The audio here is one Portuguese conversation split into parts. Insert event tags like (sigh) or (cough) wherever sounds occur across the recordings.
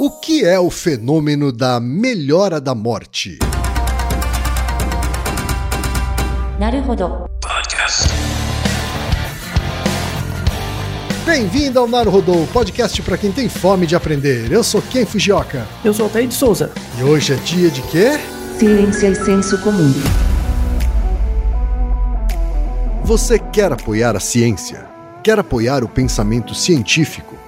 O que é o fenômeno da melhora da morte? Bem-vindo ao Naruhodô, podcast para quem tem fome de aprender. Eu sou Ken Fujioka. Eu sou Altair de Souza. E hoje é dia de quê? Ciência e senso comum. Você quer apoiar a ciência? Quer apoiar o pensamento científico?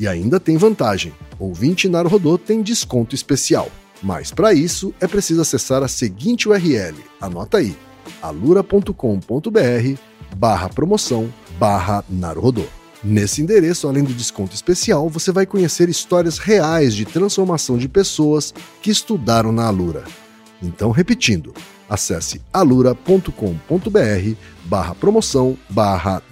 E ainda tem vantagem: ouvinte Naruhodô tem desconto especial. Mas para isso é preciso acessar a seguinte URL. Anota aí: alura.com.br barra promoção barra. Nesse endereço, além do desconto especial, você vai conhecer histórias reais de transformação de pessoas que estudaram na Alura. Então, repetindo, acesse alura.com.br barra promoção barra.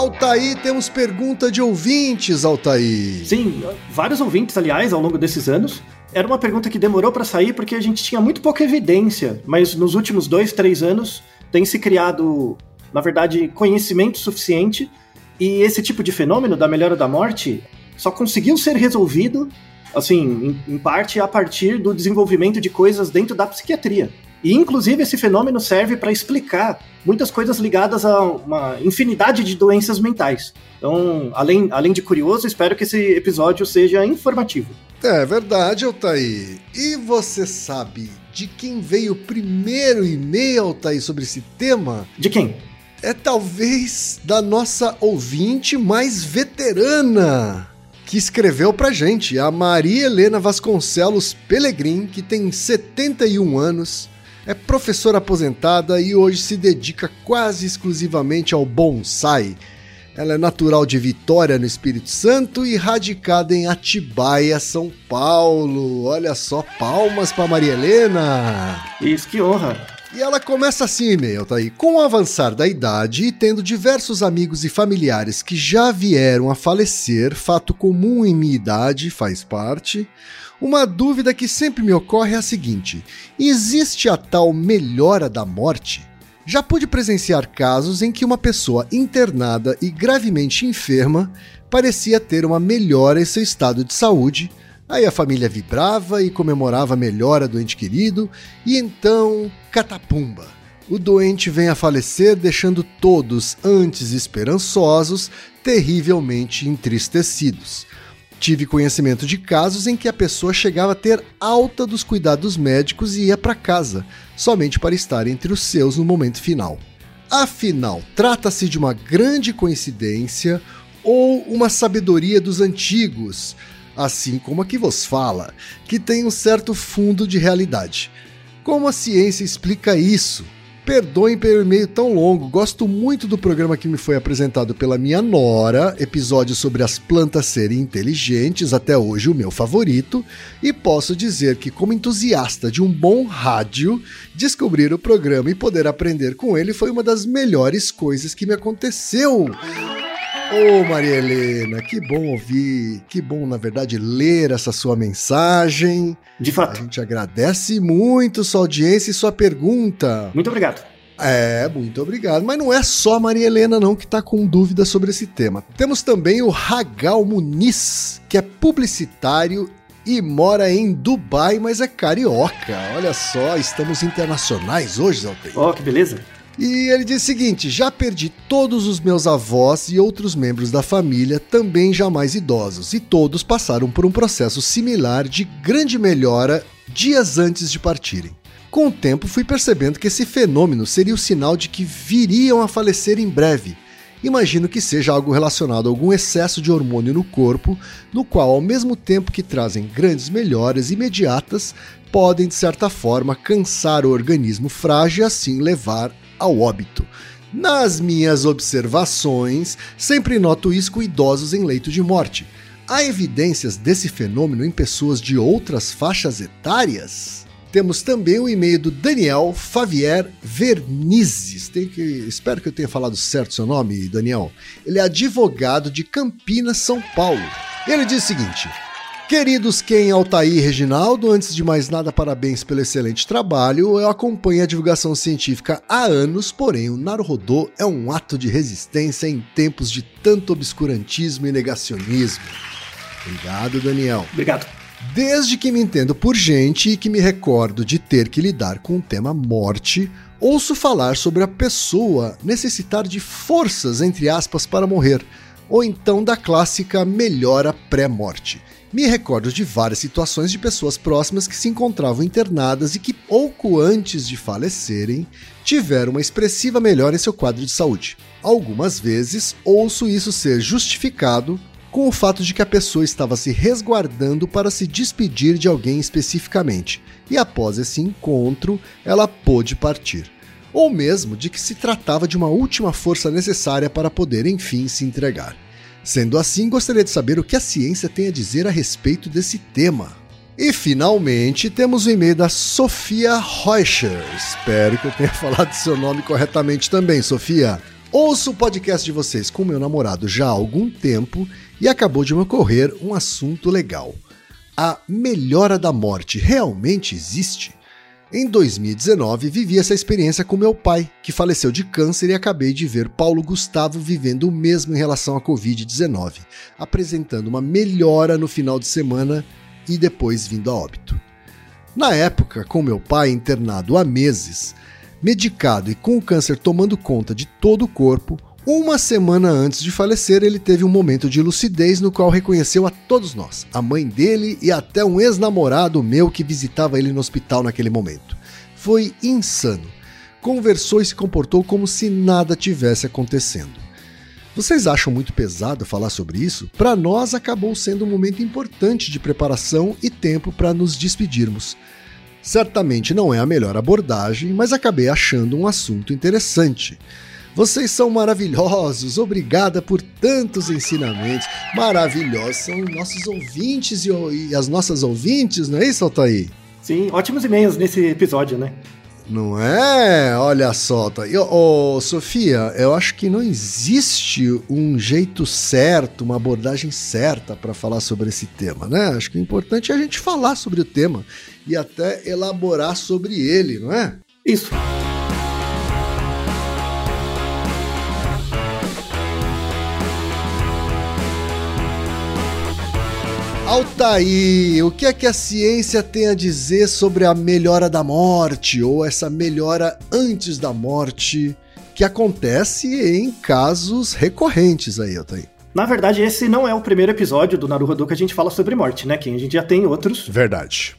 Altaí, temos pergunta de ouvintes, Altaí. Sim, vários ouvintes, aliás, ao longo desses anos. Era uma pergunta que demorou para sair porque a gente tinha muito pouca evidência, mas nos últimos dois, três anos tem se criado, na verdade, conhecimento suficiente e esse tipo de fenômeno da melhora da morte só conseguiu ser resolvido, assim, em, em parte a partir do desenvolvimento de coisas dentro da psiquiatria. E, inclusive, esse fenômeno serve para explicar muitas coisas ligadas a uma infinidade de doenças mentais. Então, além, além de curioso, espero que esse episódio seja informativo. É verdade, Altair. E você sabe de quem veio o primeiro e-mail, Altair, sobre esse tema? De quem? É talvez da nossa ouvinte mais veterana que escreveu pra gente, a Maria Helena Vasconcelos Pelegrim, que tem 71 anos, é professora aposentada e hoje se dedica quase exclusivamente ao bonsai. Ela é natural de Vitória, no Espírito Santo, e radicada em Atibaia, São Paulo. Olha só, palmas para Maria Helena! Isso, que honra! E ela começa assim, e-mail, tá aí. Com o avançar da idade e tendo diversos amigos e familiares que já vieram a falecer, fato comum em minha idade, faz parte, uma dúvida que sempre me ocorre é a seguinte: existe a tal melhora da morte? Já pude presenciar casos em que uma pessoa internada e gravemente enferma parecia ter uma melhora em seu estado de saúde. Aí a família vibrava e comemorava a melhora do ente querido, e então, catapumba! O doente vem a falecer, deixando todos, antes esperançosos, terrivelmente entristecidos. Tive conhecimento de casos em que a pessoa chegava a ter alta dos cuidados médicos e ia para casa, somente para estar entre os seus no momento final. Afinal, trata-se de uma grande coincidência ou uma sabedoria dos antigos, assim como a que vos fala, que tem um certo fundo de realidade. Como a ciência explica isso? Perdoem pelo e-mail tão longo, gosto muito do programa que me foi apresentado pela minha nora, episódio sobre as plantas serem inteligentes, até hoje o meu favorito, e posso dizer que, como entusiasta de um bom rádio, descobrir o programa e poder aprender com ele foi uma das melhores coisas que me aconteceu. Ô Maria Helena, que bom ouvir, que bom, na verdade, ler essa sua mensagem. De A fato. gente agradece muito sua audiência e sua pergunta. Muito obrigado. É, muito obrigado. Mas não é só a Maria Helena não que está com dúvidas sobre esse tema. Temos também o Ragal Muniz, que é publicitário e mora em Dubai, mas é carioca. Olha só, estamos internacionais hoje, Zaltei. Ó, que beleza. E ele diz o seguinte: já perdi todos os meus avós e outros membros da família, também já mais idosos, e todos passaram por um processo similar de grande melhora dias antes de partirem. Com o tempo, fui percebendo que esse fenômeno seria o sinal de que viriam a falecer em breve. Imagino que seja algo relacionado a algum excesso de hormônio no corpo, no qual, ao mesmo tempo que trazem grandes melhoras imediatas, podem, de certa forma, cansar o organismo frágil e assim levar ao óbito. Nas minhas observações, sempre noto isso com idosos em leito de morte. Há evidências desse fenômeno em pessoas de outras faixas etárias? Temos também o e-mail do Daniel Favier Vernizes. Tem que, espero que eu tenha falado certo seu nome, Daniel. Ele é advogado de Campinas, São Paulo. Ele diz o seguinte: Queridos Ken, Altair e Reginaldo, antes de mais nada, parabéns pelo excelente trabalho. Eu acompanho a divulgação científica há anos, porém o Naruhodô é um ato de resistência em tempos de tanto obscurantismo e negacionismo. Obrigado, Daniel. Obrigado. Desde que me entendo por gente e que me recordo de ter que lidar com o tema morte, ouço falar sobre a pessoa necessitar de forças, entre aspas, para morrer, ou então da clássica melhora pré-morte. Me recordo de várias situações de pessoas próximas que se encontravam internadas e que, pouco antes de falecerem, tiveram uma expressiva melhora em seu quadro de saúde. Algumas vezes ouço isso ser justificado com o fato de que a pessoa estava se resguardando para se despedir de alguém especificamente, e após esse encontro ela pôde partir. Ou mesmo de que se tratava de uma última força necessária para poder enfim se entregar. Sendo assim, gostaria de saber o que a ciência tem a dizer a respeito desse tema. E finalmente temos o e-mail da Sofia Reuscher. Espero que eu tenha (laughs) falado seu nome corretamente também, Sofia. Ouço o podcast de vocês com meu namorado já há algum tempo e acabou de me ocorrer um assunto legal. A melhora da morte realmente existe? Em 2019, vivi essa experiência com meu pai, que faleceu de câncer, e acabei de ver Paulo Gustavo vivendo o mesmo em relação à Covid-19, apresentando uma melhora no final de semana e depois vindo a óbito. Na época, com meu pai internado há meses, medicado e com o câncer tomando conta de todo o corpo, uma semana antes de falecer, ele teve um momento de lucidez no qual reconheceu a todos nós, a mãe dele e até um ex-namorado meu que visitava ele no hospital naquele momento. Foi insano. Conversou e se comportou como se nada tivesse acontecendo. Vocês acham muito pesado falar sobre isso? Para nós acabou sendo um momento importante de preparação e tempo para nos despedirmos. Certamente não é a melhor abordagem, mas acabei achando um assunto interessante. Vocês são maravilhosos, obrigada por tantos ensinamentos. Maravilhosos são nossos ouvintes e, e as nossas ouvintes, não é isso, Altair? Sim, ótimos e-mails nesse episódio, né? Não é? Olha só, tá. Ô, ô, Sofia, eu acho que não existe um jeito certo, uma abordagem certa para falar sobre esse tema, né? Acho que o importante é a gente falar sobre o tema e até elaborar sobre ele, não é? Isso. Altair, o que é que a ciência tem a dizer sobre a melhora da morte ou essa melhora antes da morte que acontece em casos recorrentes aí, Altair? Na verdade, esse não é o primeiro episódio do Naruhodo que a gente fala sobre morte, né? Que a gente já tem outros Verdade.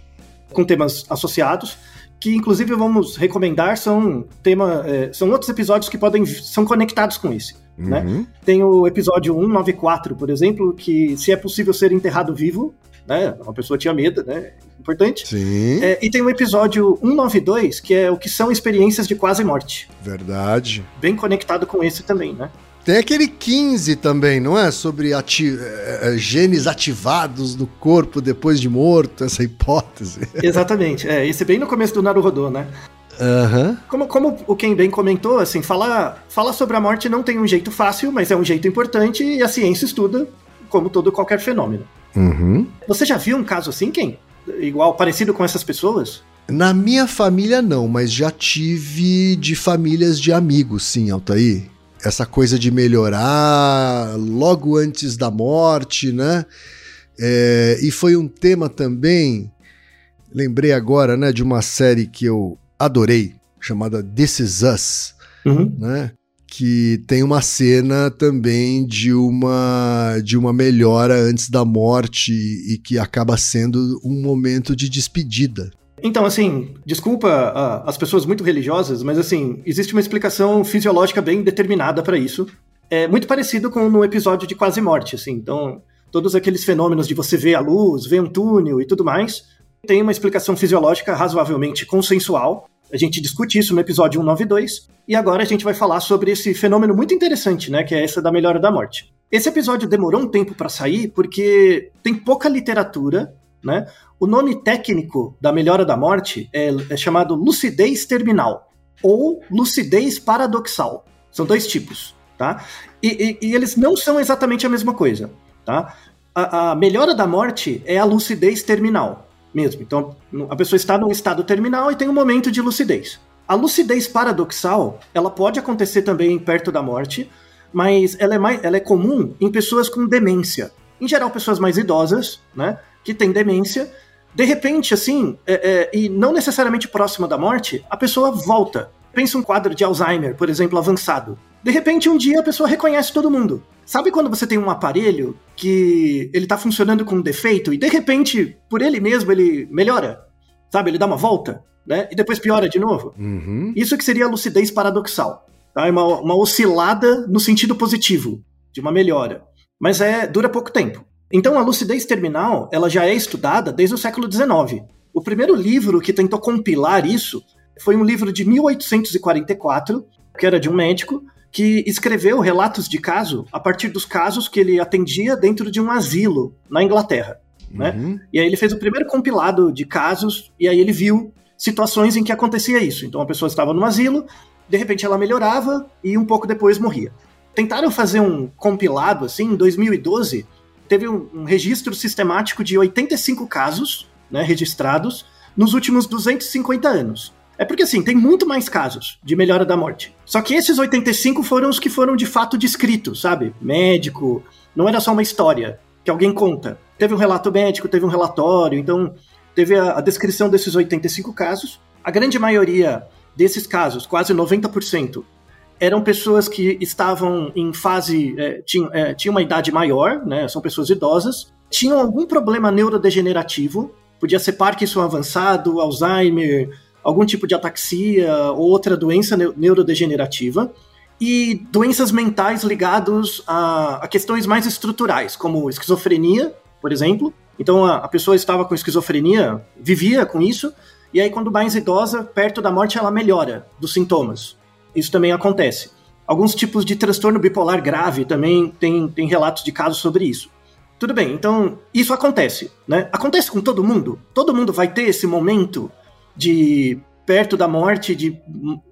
com temas associados, que inclusive vamos recomendar são tema, é, são outros episódios que podem são conectados com esse. Né? Uhum. Tem o episódio 194, por exemplo, que se é possível ser enterrado vivo, né? Uma pessoa tinha medo, né? Importante. Sim, É, e tem o episódio 192, que é o que são experiências de quase morte. verdade. Bem conectado com esse também, né? Tem aquele 15 também, não é? Sobre ati eh, eh, genes ativados no corpo depois de morto, essa hipótese. (laughs) Exatamente. É, esse é bem no começo do Naruhodô, né? Aham. Como, como o Ken bem comentou, assim, falar, falar sobre a morte não tem um jeito fácil, mas é um jeito importante e a ciência estuda como todo qualquer fenômeno. Uhum. Você já viu um caso assim, Ken? Igual, parecido com essas pessoas? Na minha família não, mas já tive de famílias de amigos, sim, Altair. Essa coisa de melhorar logo antes da morte, né? É, e foi um tema também, lembrei agora, né, de uma série que eu adorei, chamada This Is Us, Uhum. né? Que tem uma cena também de uma de uma melhora antes da morte e que acaba sendo um momento de despedida. Então, assim, desculpa ah, as pessoas muito religiosas, mas assim, existe uma explicação fisiológica bem determinada para isso. É muito parecido com no episódio de quase morte, assim. Então, todos aqueles fenômenos de você ver a luz, ver um túnel e tudo mais, tem uma explicação fisiológica razoavelmente consensual. A gente discute isso no episódio 192, e agora a gente vai falar sobre esse fenômeno muito interessante, né, que é essa da melhora da morte. Esse episódio demorou um tempo para sair porque tem pouca literatura, né? O nome técnico da melhora da morte é, é chamado lucidez terminal ou lucidez paradoxal. São dois tipos, tá? E, e- e eles não são exatamente a mesma coisa, tá? A, a melhora da morte é a lucidez terminal mesmo. Então, a pessoa está num estado terminal e tem um momento de lucidez. A lucidez paradoxal, ela pode acontecer também perto da morte, mas ela é, mais, ela é comum em pessoas com demência. Em geral, pessoas mais idosas, né, que têm demência. De repente, assim, é, é, e não necessariamente próxima da morte, a pessoa volta. Pensa um quadro de Alzheimer, por exemplo, avançado. De repente, um dia a pessoa reconhece todo mundo. Sabe quando você tem um aparelho que ele tá funcionando com um defeito e de repente, por ele mesmo, ele melhora? Sabe, ele dá uma volta, né? E depois piora de novo? Uhum. Isso que seria a lucidez paradoxal. Tá? É uma, uma oscilada no sentido positivo, de uma melhora. Mas é dura pouco tempo. Então a lucidez terminal ela já é estudada desde o século XIX. O primeiro livro que tentou compilar isso foi um livro de 1844, que era de um médico, que escreveu relatos de caso a partir dos casos que ele atendia dentro de um asilo na Inglaterra. Né? Uhum. E aí ele fez o primeiro compilado de casos, e aí ele viu situações em que acontecia isso. Então a pessoa estava no asilo, de repente ela melhorava e um pouco depois morria. Tentaram fazer um compilado assim em 2012, teve um, um registro sistemático de 85 casos né, registrados nos últimos 250 anos. É porque assim, tem muito mais casos de melhora da morte. Só que esses 85 foram os que foram de fato descritos, sabe? Médico, não era só uma história que alguém conta. Teve um relato médico, teve um relatório, então teve a, a descrição desses 85 casos. A grande maioria desses casos, quase 90%, eram pessoas que estavam em fase. É, tinham, é, tinham uma idade maior, né? São pessoas idosas, tinham algum problema neurodegenerativo, podia ser Parkinson avançado, Alzheimer, algum tipo de ataxia ou outra doença neu- neurodegenerativa e doenças mentais ligados a, a questões mais estruturais, como esquizofrenia, por exemplo. Então a, a pessoa estava com esquizofrenia, vivia com isso, e aí quando mais idosa, perto da morte, ela melhora dos sintomas. Isso também acontece. Alguns tipos de transtorno bipolar grave também tem, tem relatos de casos sobre isso. Tudo bem, então isso acontece, né? Acontece com todo mundo. Todo mundo vai ter esse momento de perto da morte de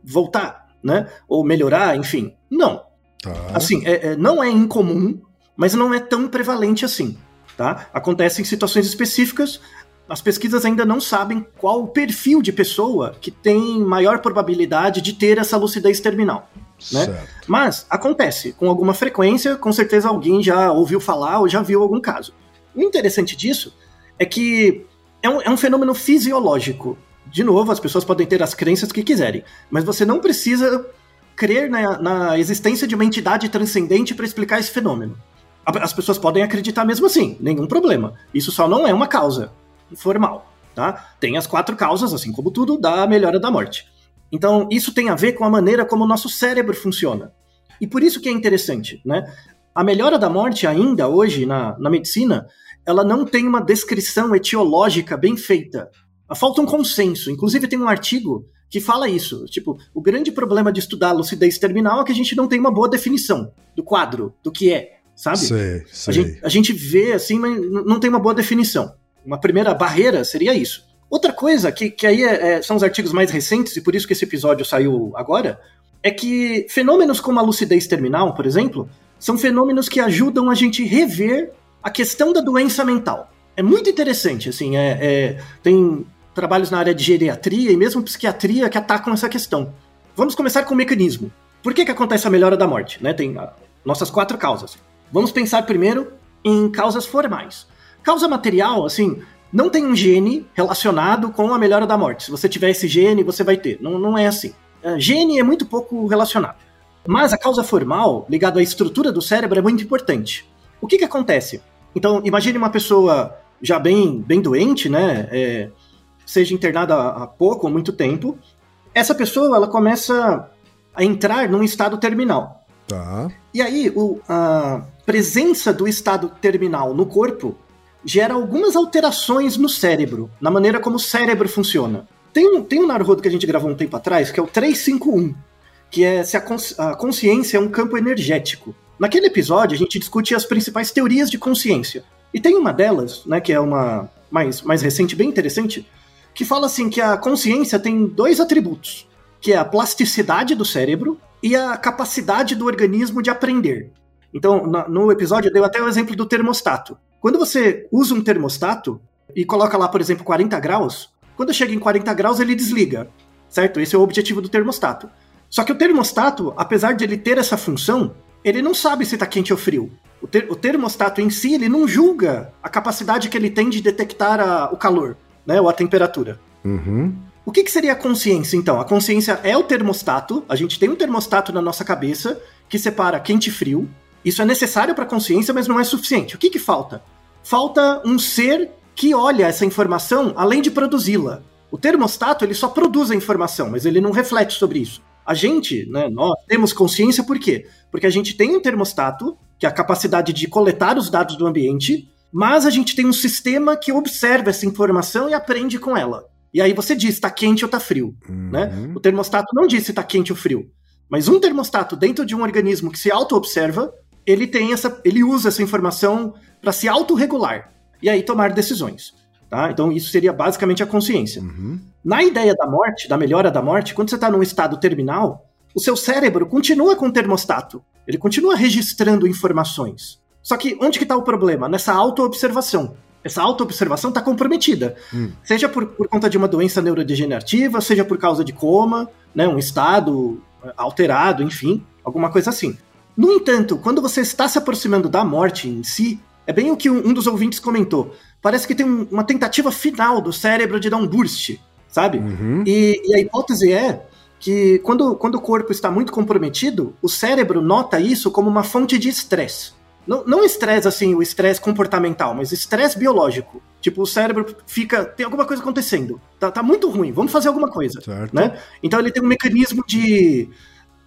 voltar, né? Ou melhorar, enfim. Não. Tá. Assim, é- é- não é incomum, mas não é tão prevalente assim, tá? Acontece em situações específicas. As pesquisas ainda não sabem qual o perfil de pessoa que tem maior probabilidade de ter essa lucidez terminal. né? Mas acontece com alguma frequência, com certeza alguém já ouviu falar ou já viu algum caso. O interessante disso é que é um, é um fenômeno fisiológico. De novo, as pessoas podem ter as crenças que quiserem, mas você não precisa crer na, na existência de uma entidade transcendente para explicar esse fenômeno. As pessoas podem acreditar mesmo assim, nenhum problema. Isso só não é uma causa formal, tá? Tem as quatro causas, assim como tudo, da melhora da morte. Então, isso tem a ver com a maneira como o nosso cérebro funciona. E por isso que é interessante, né? A melhora da morte ainda hoje na, na medicina, ela não tem uma descrição etiológica bem feita. Falta um consenso. Inclusive tem um artigo que fala isso. Tipo, o grande problema de estudar a lucidez terminal é que a gente não tem uma boa definição do quadro, do que é, sabe? Sei, A sei. gente, a gente vê assim, mas não tem uma boa definição. Uma primeira barreira seria isso. Outra coisa, que, que aí é, é, são os artigos mais recentes, e por isso que esse episódio saiu agora, é que fenômenos como a lucidez terminal, por exemplo, são fenômenos que ajudam a gente rever a questão da doença mental. É muito interessante, assim, é, é, tem trabalhos na área de geriatria e mesmo psiquiatria que atacam essa questão. Vamos começar com o mecanismo. Por que, que acontece a melhora da morte? Né? Tem ah, nossas quatro causas. Vamos pensar primeiro em causas formais. Causa material, assim, não tem um gene relacionado com a melhora da morte. Se você tiver esse gene, você vai ter. Não, não é assim. Uh, gene é muito pouco relacionado. Mas a causa formal, ligada à estrutura do cérebro, é muito importante. O que, que acontece? Então, imagine uma pessoa já bem, bem doente, né? É, seja internada há pouco ou muito tempo. Essa pessoa, ela começa a entrar num estado terminal. Tá. E aí, o, a presença do estado terminal no corpo gera algumas alterações no cérebro, na maneira como o cérebro funciona. Tem um, tem um Naruhodo que a gente gravou um tempo atrás, que é o 351, que é se a, consci a consciência é um campo energético. Naquele episódio, a gente discute as principais teorias de consciência. E tem uma delas, né, que é uma mais, mais recente, bem interessante, que fala assim que a consciência tem dois atributos, que é a plasticidade do cérebro e a capacidade do organismo de aprender. Então, no episódio, eu dei até o exemplo do termostato. Quando você usa um termostato e coloca lá, por exemplo, 40 graus, quando chega em 40 graus ele desliga, certo? Esse é o objetivo do termostato. Só que o termostato, apesar de ele ter essa função, ele não sabe se está quente ou frio. O, ter o, termostato em si, ele não julga a capacidade que ele tem de detectar a, o calor, né, ou a temperatura. Uhum. O que, que seria a consciência, então? A consciência é o termostato, a gente tem um termostato na nossa cabeça que separa quente e frio, isso é necessário para a consciência, mas não é suficiente. O que, que falta? Falta um ser que olha essa informação além de produzi-la. O termostato ele só produz a informação, mas ele não reflete sobre isso. A gente, né, nós temos consciência por quê? Porque a gente tem um termostato, que é a capacidade de coletar os dados do ambiente, mas a gente tem um sistema que observa essa informação e aprende com ela. E aí você diz, está quente ou está frio. Uhum. Né? O termostato não diz se está quente ou frio. Mas um termostato dentro de um organismo que se auto-observa ele tem essa, ele usa essa informação para se autorregular e aí tomar decisões. Tá? Então isso seria basicamente a consciência. Uhum. Na ideia da morte, da melhora da morte, quando você está num estado terminal, o seu cérebro continua com o termostato. Ele continua registrando informações. Só que onde que está o problema? Nessa autoobservação. Essa autoobservação está comprometida. Hum. Seja por, por conta de uma doença neurodegenerativa, seja por causa de coma, né, um estado eh, alterado, enfim, alguma coisa assim. No entanto, quando você está se aproximando da morte em si, é bem o que um, dos ouvintes comentou. Parece que tem um, uma tentativa final do cérebro de dar um burst, sabe? Uhum. E, e, a hipótese é que quando, quando o corpo está muito comprometido, o cérebro nota isso como uma fonte de estresse. Não, não estresse assim, o estresse comportamental, mas estresse biológico. Tipo, o cérebro fica. Tem alguma coisa acontecendo. Tá, tá muito ruim, vamos fazer alguma coisa. Certo. Né? Então ele tem um mecanismo de.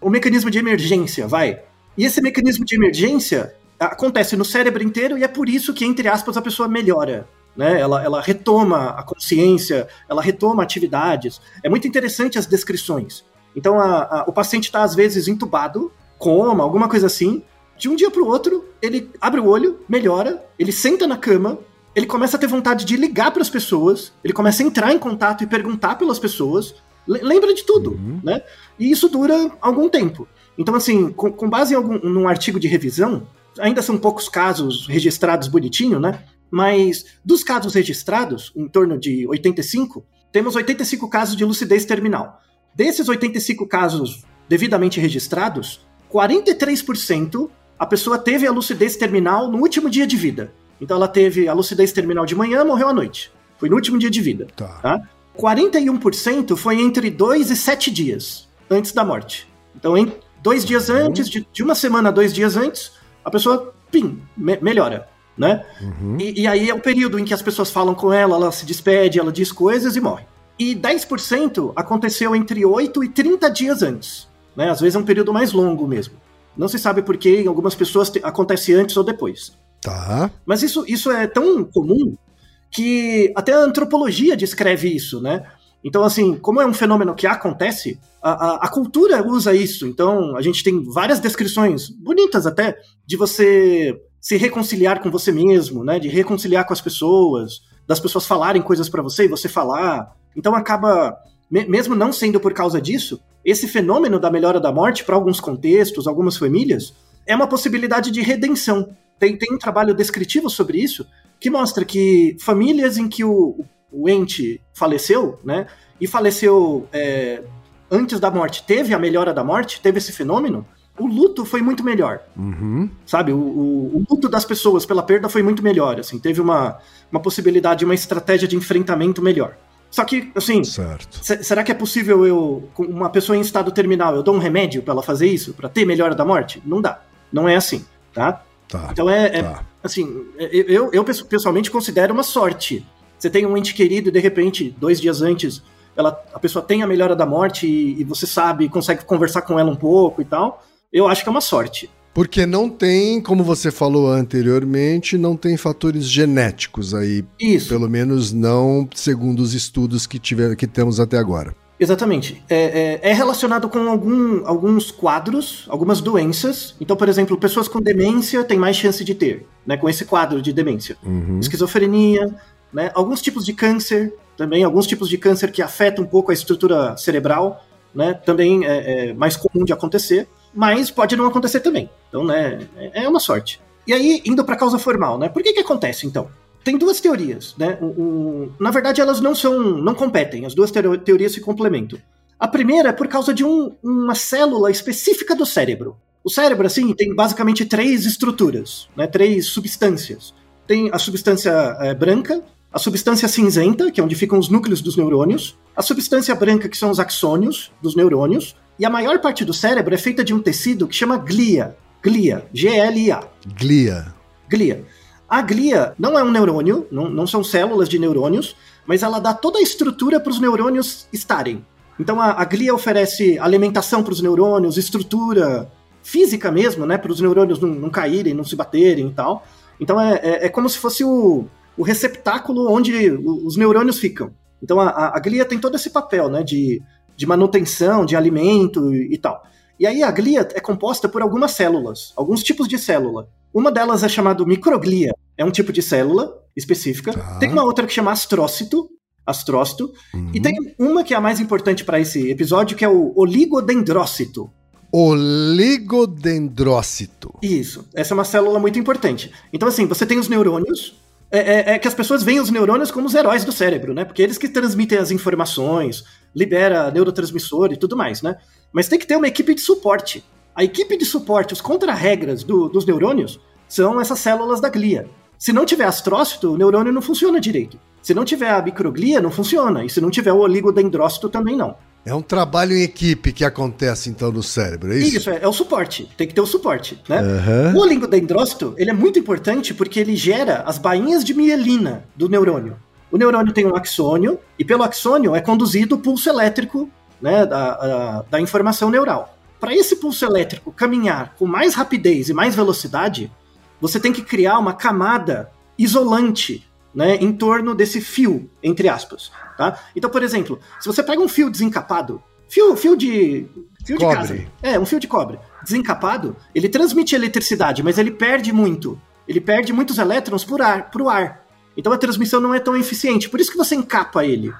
Um mecanismo de emergência, vai. E esse mecanismo de emergência acontece no cérebro inteiro e é por isso que, entre aspas, a pessoa melhora. Né? Ela, ela retoma a consciência, ela retoma atividades. É muito interessante as descrições. Então, a, a, o paciente está, às vezes, entubado, coma, alguma coisa assim. De um dia para o outro, ele abre o olho, melhora, ele senta na cama, ele começa a ter vontade de ligar para as pessoas, ele começa a entrar em contato e perguntar pelas pessoas, lembra de tudo, uhum. né? E isso dura algum tempo. Então, assim, com, com base em algum num artigo de revisão, ainda são poucos casos registrados bonitinho, né? Mas dos casos registrados, em torno de 85, temos 85 casos de lucidez terminal. Desses 85 casos devidamente registrados, 43% a pessoa teve a lucidez terminal no último dia de vida. Então ela teve a lucidez terminal de manhã, morreu à noite. Foi no último dia de vida. Tá. Tá? 41% foi entre 2 e 7 dias antes da morte. Então, dois dias uhum. antes, de, de, uma semana a dois dias antes, a pessoa, pim, me, melhora, né? Uhum. E, e, aí é o período em que as pessoas falam com ela, ela se despede, ela diz coisas e morre. E 10% aconteceu entre 8 e 30 dias antes, né? Às vezes é um período mais longo mesmo. Não se sabe por que em algumas pessoas te, acontece antes ou depois. Tá. Mas isso, isso é tão comum que até a antropologia descreve isso, né? Então, assim, como é um fenômeno que acontece, a, a, a, cultura usa isso. Então, a gente tem várias descrições, bonitas até, de você se reconciliar com você mesmo, né? De reconciliar com as pessoas. das pessoas falarem coisas para você e você falar. Então acaba, mesmo não sendo por causa disso, esse fenômeno da melhora da morte, para alguns contextos, algumas famílias, é uma possibilidade de redenção. Tem, tem um trabalho descritivo sobre isso que mostra que famílias em que o, o ente faleceu, né, e faleceu é, antes da morte, teve a melhora da morte, teve esse fenômeno, o luto foi muito melhor. Uhum. Sabe? O, o, o, luto das pessoas pela perda foi muito melhor. Assim, teve uma, uma possibilidade, uma estratégia de enfrentamento melhor. Só que, assim, será que é possível eu, com uma pessoa em estado terminal, eu dou um remédio para ela fazer isso, para ter melhora da morte? Não dá. Não é assim, tá? tá então é, é tá. assim, eu, eu pessoalmente considero uma sorte. Você tem um ente querido e de repente, dois dias antes, ela, a pessoa tem a melhora da morte e, e você sabe, consegue conversar com ela um pouco e tal eu acho que é uma sorte. Porque não tem, como você falou anteriormente, não tem fatores genéticos aí. Isso. Pelo menos não segundo os estudos que, tiver, que temos até agora. Exatamente. É, é, é, relacionado com algum, alguns quadros, algumas doenças. Então, por exemplo, pessoas com demência têm mais chance de ter, né? Com esse quadro de demência. Uhum. Esquizofrenia, né? Alguns tipos de câncer também, alguns tipos de câncer que afetam um pouco a estrutura cerebral, né? Também é, é mais comum de acontecer mas pode não acontecer também. Então, né, é, é uma sorte. E aí, indo para a causa formal, né? Por que que acontece, então? Tem duas teorias, né? O, o, na verdade, elas não são, não competem. As duas teorias se complementam. A primeira é por causa de um, uma célula específica do cérebro. O cérebro, assim, tem basicamente três estruturas, né? Três substâncias. Tem a substância é, branca, a substância cinzenta, que é onde ficam os núcleos dos neurônios, a substância branca, que são os axônios dos neurônios, e a maior parte do cérebro é feita de um tecido que chama glia. Glia. G-L-I-A. Glia. Glia. A glia não é um neurônio, não, não são células de neurônios, mas ela dá toda a estrutura para os neurônios estarem. Então a, a glia oferece alimentação para os neurônios, estrutura física mesmo, né, para os neurônios não, não, caírem, não se baterem e tal. Então é, é, é como se fosse o, o, receptáculo onde os neurônios ficam. Então a, a, glia tem todo esse papel, né, de de manutenção, de alimento e, e tal. E aí a glia é composta por algumas células, alguns tipos de célula. Uma delas é chamada microglia, é um tipo de célula específica. Tá. Tem uma outra que chama astrócito, astrócito, uhum. e tem uma que é a mais importante para esse episódio, que é o oligodendrócito. Oligodendrócito. Isso, essa é uma célula muito importante. Então, assim, você tem os neurônios, é, é, é, que as pessoas veem os neurônios como os heróis do cérebro, né? Porque eles que transmitem as informações, libera neurotransmissor e tudo mais, né? Mas tem que ter uma equipe de suporte. A equipe de suporte, os contra-regras do, dos neurônios, são essas células da glia. Se não tiver astrócito, o neurônio não funciona direito. Se não tiver a microglia, não funciona. E se não tiver o oligodendrócito, também não. É um trabalho em equipe que acontece então no cérebro, é isso? Isso, é, é o suporte. Tem que ter o suporte, né? Uhum. O oligodendrócito, ele é muito importante porque ele gera as bainhas de mielina do neurônio. O neurônio tem um axônio e pelo axônio é conduzido o pulso elétrico né, da, a, da informação neural. Para esse pulso elétrico caminhar com mais rapidez e mais velocidade, você tem que criar uma camada isolante né, em torno desse fio, entre aspas. Tá? Então, por exemplo, se você pega um fio desencapado, fio, fio de. Fio cobre. de casa. É, um fio de cobre. Desencapado, ele transmite eletricidade, mas ele perde muito. Ele perde muitos elétrons por ar, pro ar. Então a transmissão não é tão eficiente. Por isso que você encapa ele.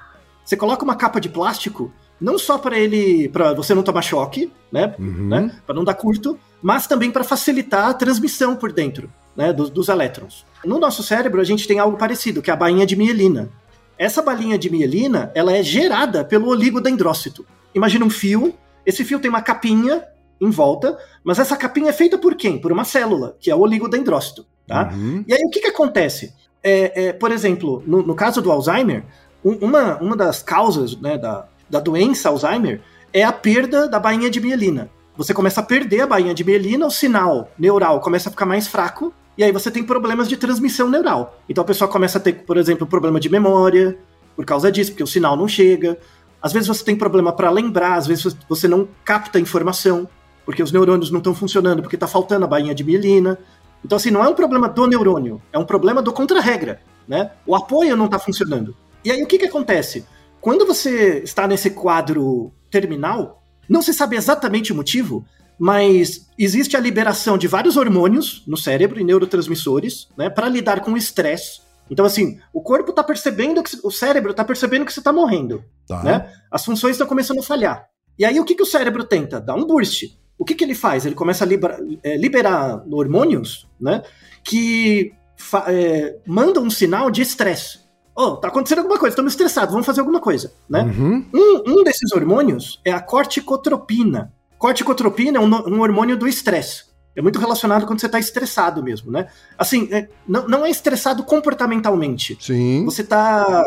Você coloca uma capa de plástico, não só para ele, para você não tomar choque, né, uhum. né para não dar curto, mas também para facilitar a transmissão por dentro, né, dos, dos elétrons. No nosso cérebro a gente tem algo parecido, que é a bainha de mielina. Essa balinha de mielina, ela é gerada pelo oligodendrócito. Imagina um fio, esse fio tem uma capinha em volta, mas essa capinha é feita por quem? Por uma célula, que é o oligodendrócito, tá? Uhum. E aí o que que acontece? É, é, por exemplo, no, no, caso do Alzheimer, um, uma, uma das causas né, da, da doença Alzheimer é a perda da bainha de mielina. Você começa a perder a bainha de mielina, o sinal neural começa a ficar mais fraco, e aí você tem problemas de transmissão neural. Então a pessoa começa a ter, por exemplo, problema de memória por causa disso, porque o sinal não chega. Às vezes você tem problema para lembrar, às vezes você não capta informação, porque os neurônios não estão funcionando, porque está faltando a bainha de mielina. Então, assim, não é um problema do neurônio, é um problema do contra-regra, né? O apoio não está funcionando. E aí o que, que acontece? Quando você está nesse quadro terminal, não se sabe exatamente o motivo, mas existe a liberação de vários hormônios no cérebro e neurotransmissores, né, para lidar com o estresse. Então, assim, o corpo está percebendo que o cérebro está percebendo que você está morrendo. Tá. Né? As funções estão começando a falhar. E aí, o que, que o cérebro tenta? Dar um burst. O que, que ele faz? Ele começa a liberar, é, liberar hormônios né, que é, mandam um sinal de estresse. Oh, tá acontecendo alguma coisa, estamos estressados, vamos fazer alguma coisa. Né? Uhum. Um, um desses hormônios é a corticotropina. Corticotropina é um, um hormônio do estresse. É muito relacionado quando você está estressado mesmo, né? Assim, é, não, não é estressado comportamentalmente. Sim. Você está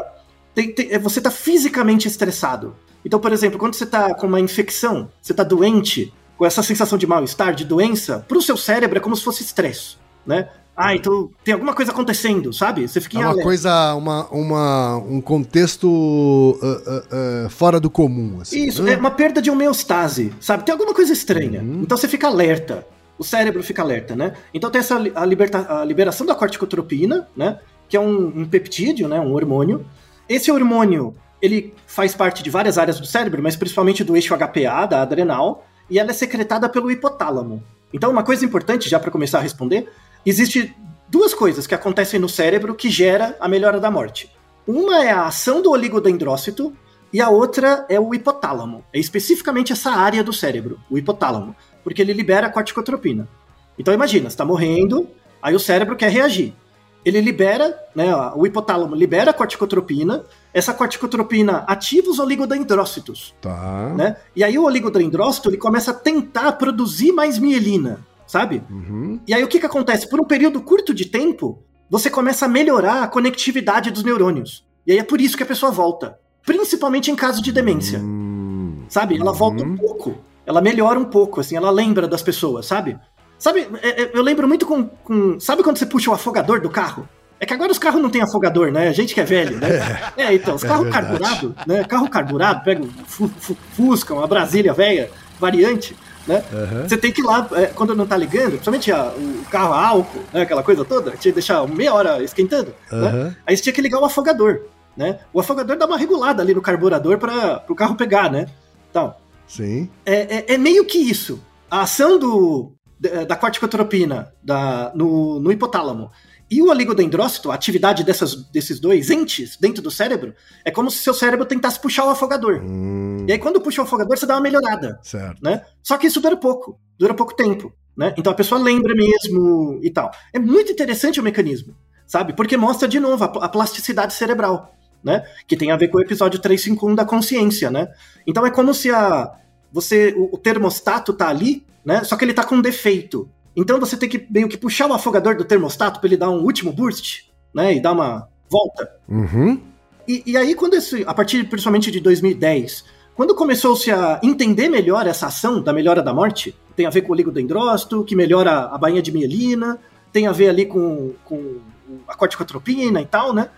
é, você tá fisicamente estressado. Então, por exemplo, quando você está com uma infecção, você está doente, com essa sensação de mal-estar, de doença, para o seu cérebro é como se fosse estresse, né? Ah, então tem alguma coisa acontecendo, sabe? Você fica em É uma alerta. coisa, uma, uma, um contexto uh, uh, uh, fora do comum. Assim, Isso, né? é uma perda de homeostase, sabe? Tem alguma coisa estranha. Uhum. Então você fica alerta. O cérebro fica alerta, né? Então tem essa a, liberta, a liberação da corticotropina, né? Que é um, um peptídeo, né? Um hormônio. Esse hormônio, ele faz parte de várias áreas do cérebro, mas principalmente do eixo HPA, da adrenal, e ela é secretada pelo hipotálamo. Então, uma coisa importante, já para começar a responder, existe duas coisas que acontecem no cérebro que gera a melhora da morte. Uma é a ação do oligodendrócito e a outra é o hipotálamo. É especificamente essa área do cérebro, o hipotálamo, porque ele libera a corticotropina. Então imagina, você está morrendo, aí o cérebro quer reagir. Ele libera, né, o hipotálamo libera a corticotropina, essa corticotropina ativa os oligodendrócitos. Tá. Né? E aí o oligodendrócito ele começa a tentar produzir mais mielina sabe? Uhum. E aí o que, que acontece? Por um período curto de tempo, você começa a melhorar a conectividade dos neurônios. E aí é por isso que a pessoa volta. Principalmente em caso de demência. Uhum. Sabe? Ela volta um uhum. pouco. Ela melhora um pouco, assim, ela lembra das pessoas, sabe? Sabe, é, é, eu lembro muito com, com. Sabe quando você puxa o afogador do carro? É que agora os carros não têm afogador, né? A gente que é velho, né? (laughs) É, então, os é carros carburados, né? Carro carburado, pega um Fusca, uma Brasília velha, variante. Né? Uhum. Você tem que ir lá, é, quando não tá ligando, principalmente a, o carro a álcool, né, aquela coisa toda, tinha que deixar meia hora esquentando, uhum. né? aí você tinha que ligar o afogador. Né? O afogador dá uma regulada ali no carburador para o carro pegar, né? Então, Sim. É, é, é, meio que isso. A ação do, da corticotropina da, no, no hipotálamo e o oligodendrócito, a atividade dessas, desses dois entes dentro do cérebro, é como se seu cérebro tentasse puxar o afogador. Hum. E aí, quando puxa o afogador, você dá uma melhorada. Certo. Né? Só que isso dura pouco, dura pouco tempo. Né? Então a pessoa lembra mesmo e tal. É muito interessante o mecanismo, sabe? Porque mostra de novo a, a plasticidade cerebral, né? Que tem a ver com o episódio 351 da consciência, né? Então é como se a você o, o termostato tá ali, né? Só que ele tá com um defeito. Então você tem que meio que puxar o afogador do termostato para ele dar um último burst, né? E dar uma volta. Uhum. E, e, aí, quando esse, a partir principalmente de 2010, quando começou-se a entender melhor essa ação da melhora da morte, tem a ver com o ligodendrócito, que melhora a bainha de mielina, tem a ver ali com, com a corticotropina e tal, né?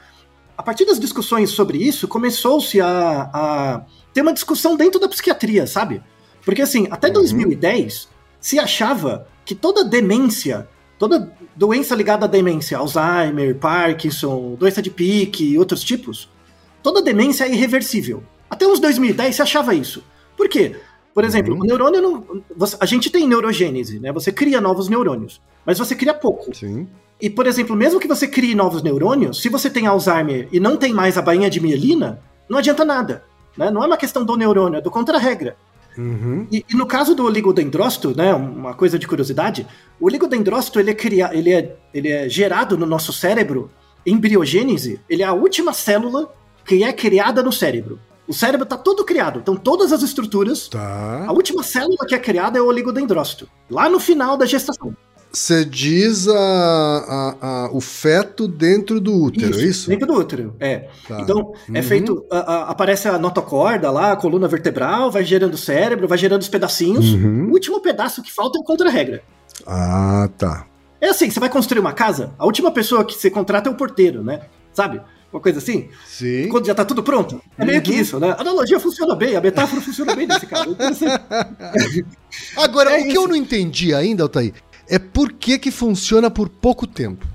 A partir das discussões sobre isso, começou-se a, a, ter uma discussão dentro da psiquiatria, sabe? Porque assim, até uhum. 2010 se achava que toda demência, toda doença ligada à demência, Alzheimer, Parkinson, doença de Pique e outros tipos, toda demência é irreversível. Até uns 2010 se achava isso. Por quê? Por exemplo, uhum. o neurônio não. Você, a gente tem neurogênese, né? Você cria novos neurônios, mas você cria pouco. Sim. E, por exemplo, mesmo que você crie novos neurônios, se você tem Alzheimer e não tem mais a bainha de mielina, não adianta nada. Né? Não é uma questão do neurônio, é do contra-regra. Uhum. E, e, no caso do oligodendrócito, né, uma coisa de curiosidade, o oligodendrócito ele é, cria, ele é, ele é gerado no nosso cérebro em embriogênese, ele é a última célula que é criada no cérebro. O cérebro está todo criado, então todas as estruturas. Tá. A última célula que é criada é o oligodendrócito, lá no final da gestação. Você diz a, a, a, o feto dentro do útero, isso, é isso? Dentro do útero, é. Tá. Então, é uhum. feito. aparece a notocorda lá, a coluna vertebral, vai gerando o cérebro, vai gerando os pedacinhos. Uhum. O último pedaço que falta é o contra-regra. Ah, tá. É assim, você vai construir uma casa, a última pessoa que você contrata é o porteiro, né? Sabe? Uma coisa assim? Sim. Quando já tá tudo pronto. É meio uhum. que isso, né? A analogia funciona bem, a metáfora funciona bem nesse caso. (laughs) Agora, é o que eu não entendi ainda, Altair, é por que, que funciona por pouco tempo.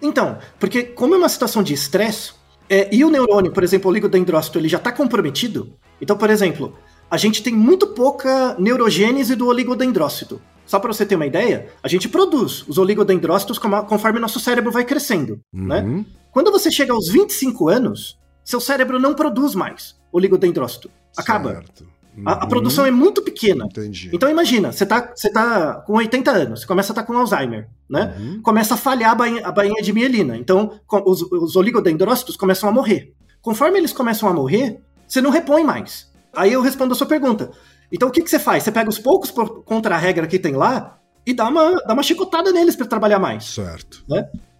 Então, porque como é uma situação de estresse, é, e o neurônio, por exemplo, o oligodendrócito, ele já está comprometido. Então, por exemplo, a gente tem muito pouca neurogênese do oligodendrócito. só para você ter uma ideia, a gente produz os oligodendrócitos conforme nosso cérebro vai crescendo, né? Uhum. Quando você chega aos 25 anos, seu cérebro não produz mais oligodendrócito. Acaba. Certo. A, a Uhum. produção é muito pequena. Entendi. Então imagina, você tá, você tá com 80 anos, você começa a estar com Alzheimer, né? Uhum. Começa a falhar a bainha, a bainha de mielina. Então os, os oligodendrócitos começam a morrer. Conforme eles começam a morrer, você não repõe mais. Aí eu respondo a sua pergunta. Então o que, que você faz? Você pega os poucos por- contra a regra que tem lá e dá uma, dá uma chicotada neles para trabalhar mais. Certo.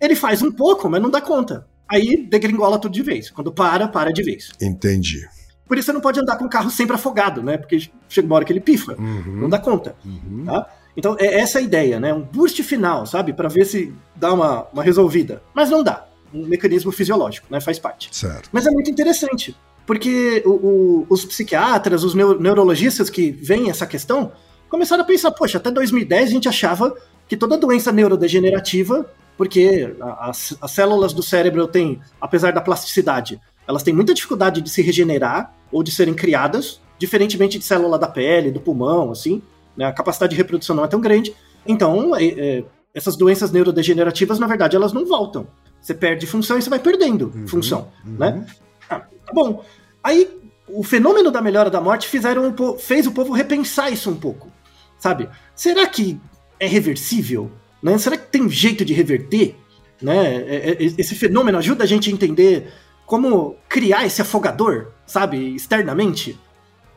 Ele faz um pouco, mas não dá conta. Aí degringola tudo de vez. Quando para, para de vez. Entendi. Por isso você não pode andar com o carro sempre afogado, né? Porque chega uma hora que ele pifa. Uhum. Não dá conta. Uhum. Tá? Então é essa a ideia, né? Um boost final, sabe? Para ver se dá uma, uma resolvida. Mas não dá. Um mecanismo fisiológico, né? Faz parte. Certo. Mas é muito interessante. Porque o- o- os psiquiatras, os neu- neurologistas que veem essa questão, começaram a pensar, poxa, até 2010 a gente achava que toda doença neurodegenerativa, porque as células do cérebro têm, apesar da plasticidade, elas têm muita dificuldade de se regenerar ou de serem criadas, diferentemente de célula da pele, do pulmão, assim, né? A capacidade de reprodução não é tão grande. Então, é- é, essas doenças neurodegenerativas, na verdade, elas não voltam. Você perde função e você vai perdendo Uhum. função, Uhum. né? Ah, tá bom. Aí, o fenômeno da melhora da morte fizeram o fez o povo repensar isso um pouco, sabe? Será que é reversível? Né? Será que tem jeito de reverter? Né? É- é- Esse fenômeno ajuda a gente a entender como criar esse afogador, sabe, externamente,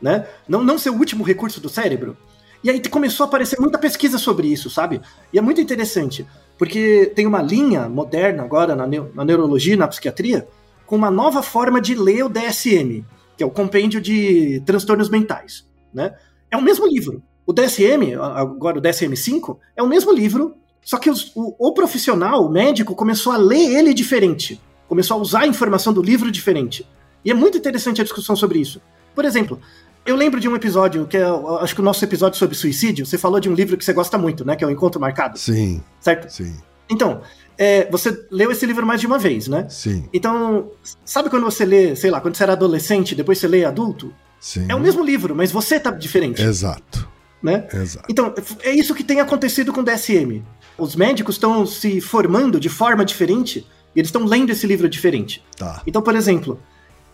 né? Não, não ser o último recurso do cérebro. E aí começou a aparecer muita pesquisa sobre isso, sabe? E é muito interessante, porque tem uma linha moderna agora na, na neurologia e na psiquiatria com uma nova forma de ler o DSM, que é o Compêndio de Transtornos Mentais, né? É o mesmo livro. O DSM, agora o DSM-5, é o mesmo livro, só que os- o, o profissional, o médico, começou a ler ele diferente. Começou a usar a informação do livro diferente. E é muito interessante a discussão sobre isso. Por exemplo, eu lembro de um episódio, que é, acho que o nosso episódio sobre suicídio, você falou de um livro que você gosta muito, né? Que é o Encontro Marcado, Sim, certo? sim, Então, é, você leu esse livro mais de uma vez, né? sim, Então, sabe quando você lê, sei lá, quando você era adolescente, depois você lê adulto? sim. É o mesmo livro, mas você tá diferente, Exato, né? exato. Então, é isso que tem acontecido com o DSM. Os médicos estão se formando de forma diferente e eles estão lendo esse livro diferente. Tá. Então, por exemplo,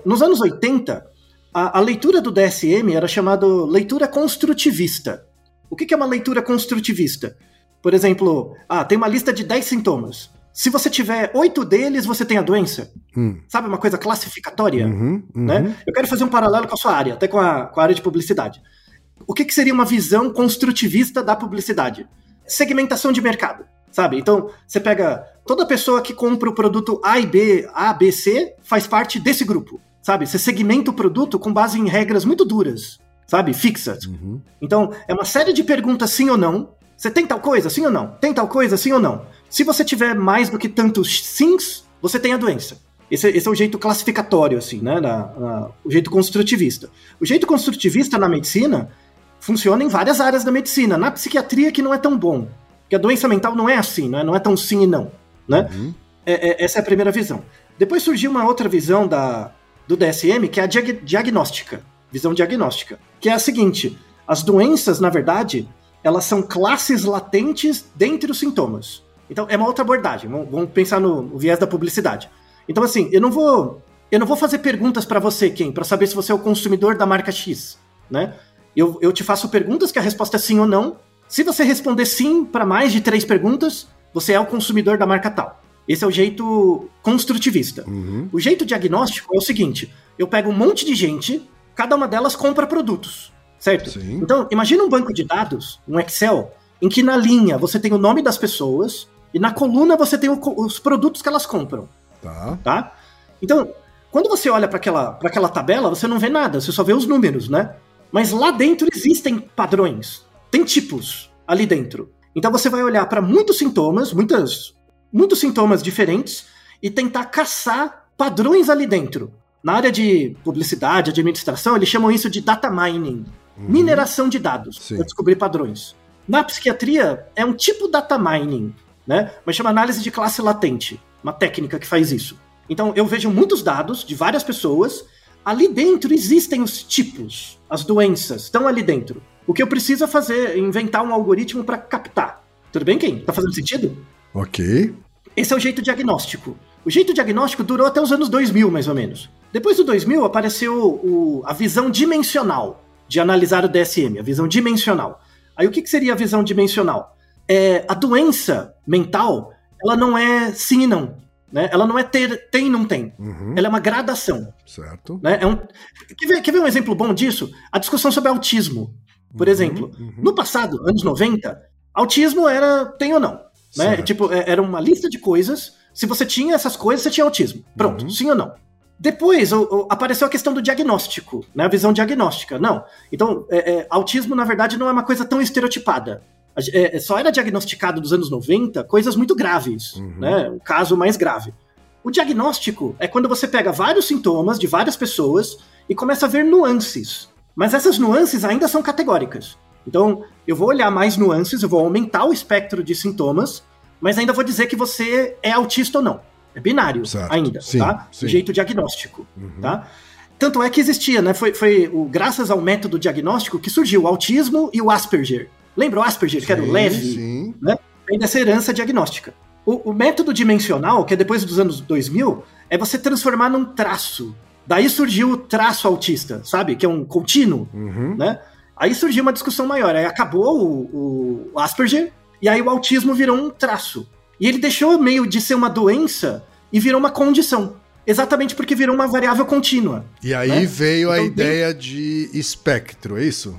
nos anos 80, a, a leitura do DSM era chamada leitura construtivista. O que, que é uma leitura construtivista? Por exemplo, ah, tem uma lista de 10 sintomas. Se você tiver oito deles, você tem a doença. Hum. Sabe, uma coisa classificatória? Uhum, uhum. né? Eu quero fazer um paralelo com a sua área, até com a, com a área de publicidade. O que, que seria uma visão construtivista da publicidade? Segmentação de mercado, sabe? Então, você pega toda pessoa que compra o produto A e B, A, B, C, faz parte desse grupo, sabe? Você segmenta o produto com base em regras muito duras, sabe? Fixas. Uhum. Então, é uma série de perguntas sim ou não. Você tem tal coisa, sim ou não? Tem tal coisa, sim ou não? Se você tiver mais do que tantos sims, você tem a doença. Esse, esse é o jeito classificatório, assim, né? Na- na- o jeito construtivista. O jeito construtivista na medicina funciona em várias áreas da medicina. Na psiquiatria que não é tão bom. Porque a doença mental não é assim, né? Não é tão sim e não, né? Uhum. É- é- essa é a primeira visão. Depois surgiu uma outra visão da, do DSM, que é a diag- diagnóstica. Visão diagnóstica. Que é a seguinte: as doenças, na verdade, elas são classes latentes dentre os sintomas. Então, é uma outra abordagem. Vamos, pensar no, no viés da publicidade. Então, assim, eu não vou. Eu não vou fazer perguntas para você, quem, para saber se você é o consumidor da marca X, né? Eu, eu te faço perguntas que a resposta é sim ou não. Se você responder sim para mais de três perguntas, você é o consumidor da marca tal. Esse é o jeito construtivista. Uhum. O jeito diagnóstico é o seguinte: eu pego um monte de gente, cada uma delas compra produtos, certo? Sim. Então, imagina um banco de dados, um Excel, em que na linha você tem o nome das pessoas e na coluna você tem o os produtos que elas compram, Tá. tá? Então, quando você olha para aquela, pra aquela tabela, você não vê nada, você só vê os números, né? Mas lá dentro existem padrões, tem tipos ali dentro. Então você vai olhar para muitos sintomas, muitas, muitos sintomas diferentes e tentar caçar padrões ali dentro. Na área de publicidade, administração, eles chamam isso de data mining, Uhum. mineração de dados, para descobrir padrões. Na psiquiatria, é um tipo data mining, né? Mas chama análise de classe latente, uma técnica que faz isso. Então, eu vejo muitos dados de várias pessoas. Ali dentro existem os tipos, as doenças, estão ali dentro. O que eu preciso é fazer, inventar um algoritmo para captar. Tudo bem, Kim? Tá fazendo sentido? Ok. Esse é o jeito diagnóstico. O jeito diagnóstico durou até os anos 2000, mais ou menos. Depois do 2000 apareceu o, a visão dimensional de analisar o DSM, a visão dimensional. Aí o que, que seria a visão dimensional? É, a doença mental, ela não é sim e não. Né? Ela não é ter, tem e não tem. Uhum. Ela é uma gradação. Certo. Né? É um... quer, ver, quer ver um exemplo bom disso? A discussão sobre autismo, por Uhum, exemplo. uhum. No passado, anos 90, autismo era tem ou não. Né? Certo. Tipo, é- era uma lista de coisas. Se você tinha essas coisas, você tinha autismo. Pronto, Uhum. sim ou não. Depois o- o- apareceu a questão do diagnóstico, né? a visão diagnóstica. Não. Então, é- é, autismo, na verdade, não é uma coisa tão estereotipada. Ge- é, só era diagnosticado nos anos 90 coisas muito graves, Uhum. né? Um caso mais grave. O diagnóstico é quando você pega vários sintomas de várias pessoas e começa a ver nuances. Mas essas nuances ainda são categóricas. Então, eu vou olhar mais nuances, eu vou aumentar o espectro de sintomas, mas ainda vou dizer que você é autista ou não. É binário Certo. ainda, Sim, tá? sim. Jeito diagnóstico, Uhum. tá? Tanto é que existia, né? Foi, foi o, graças ao método diagnóstico que surgiu o autismo e o Asperger. Lembra o Asperger, que era o Sim, leve? Sim. vem dessa herança diagnóstica. O, o método dimensional, que é depois dos anos 2000, é você transformar num traço. Daí surgiu o traço autista, sabe? Que é um contínuo, Uhum. né? Aí surgiu uma discussão maior. Aí acabou o, o Asperger, e aí o autismo virou um traço. E ele deixou meio de ser uma doença e virou uma condição. Exatamente porque virou uma variável contínua. E aí Né? veio a Então, ideia de espectro, é isso?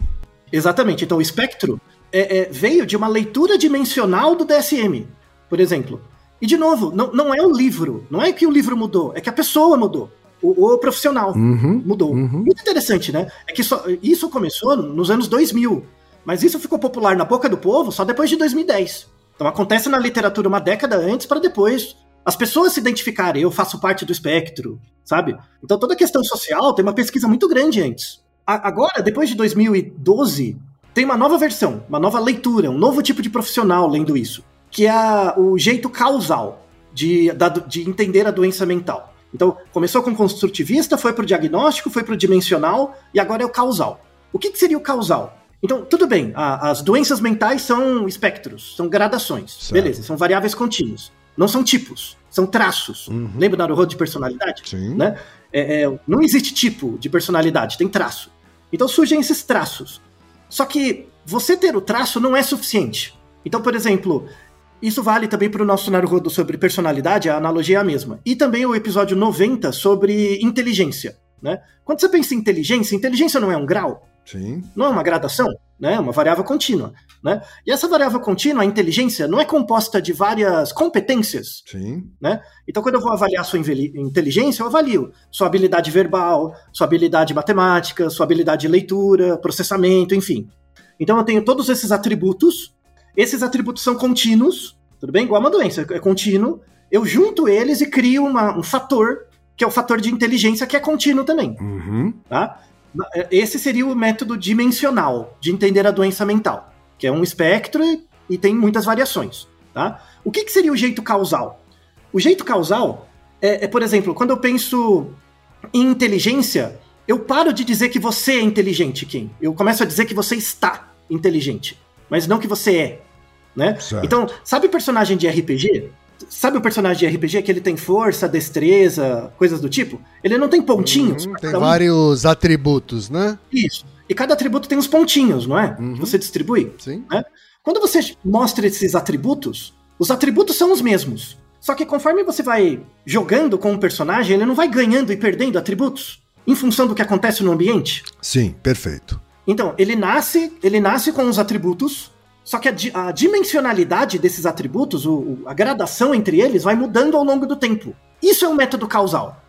Exatamente. Então, o espectro é- é, veio de uma leitura dimensional do DSM, por exemplo. E, de novo, não, não é o livro. Não é que o livro mudou, é que a pessoa mudou. O, o profissional Uhum. mudou. Uhum. Muito interessante, né? É que só- isso começou nos anos 2000. Mas isso ficou popular na boca do povo só depois de 2010. Então acontece na literatura uma década antes para depois as pessoas se identificarem. Eu faço parte do espectro, sabe? Então toda a questão social tem uma pesquisa muito grande antes. A- agora, depois de 2012, tem uma nova versão, uma nova leitura, um novo tipo de profissional lendo isso, que é o jeito causal de, da- de entender a doença mental. Então, começou com construtivista, foi pro diagnóstico, foi pro dimensional e agora é o causal. O que, que seria o causal? Então, tudo bem, a- as doenças mentais são espectros, são gradações, Certo. beleza, são variáveis contínuas. Não são tipos, são traços. Uhum. Lembra da Naruto de personalidade? Sim. né? É, é, não existe tipo de personalidade, tem traço. Então surgem esses traços. Só que você ter o traço não é suficiente. Então, por exemplo, isso vale também para o nosso Naruhodo sobre personalidade, a analogia é a mesma. E também o episódio 90 sobre inteligência. Né? Quando você pensa em inteligência, inteligência não é um grau, Sim. não é uma gradação, né? é uma variável contínua. Né? E essa variável contínua, a inteligência, não é composta de várias competências. Sim. Então, quando eu vou avaliar sua inteligência, eu avalio sua habilidade verbal, sua habilidade matemática, sua habilidade de leitura, processamento, enfim. Então, eu tenho todos esses atributos. Esses atributos são contínuos, tudo bem? Igual uma doença, é contínuo. Eu junto eles e crio uma- um fator, que é o fator de inteligência, que é contínuo também. Uhum. Tá? Esse seria o método dimensional de entender a doença mental, que é um espectro e, e tem muitas variações. Tá? O que, que seria o jeito causal? O jeito causal é, é, por exemplo, quando eu penso em inteligência, eu paro de dizer que você é inteligente, Kim. Eu começo a dizer que você está inteligente, mas não que você é. Né? Certo. Então, sabe o personagem de RPG? Sabe o personagem de RPG que ele tem força, destreza, coisas do tipo? Ele não tem pontinhos. Uhum, Tem um. vários atributos, né? Isso. E cada atributo tem uns pontinhos, não é? Uhum. Que você distribui. Sim. Quando você mostra esses atributos, os atributos são os mesmos. Só que conforme você vai jogando com um personagem, ele não vai ganhando e perdendo atributos em função do que acontece no ambiente. Sim, perfeito. Então, ele nasce, ele nasce com os atributos, só que a, a dimensionalidade desses atributos, o- o- a gradação entre eles, vai mudando ao longo do tempo. Isso é um método causal.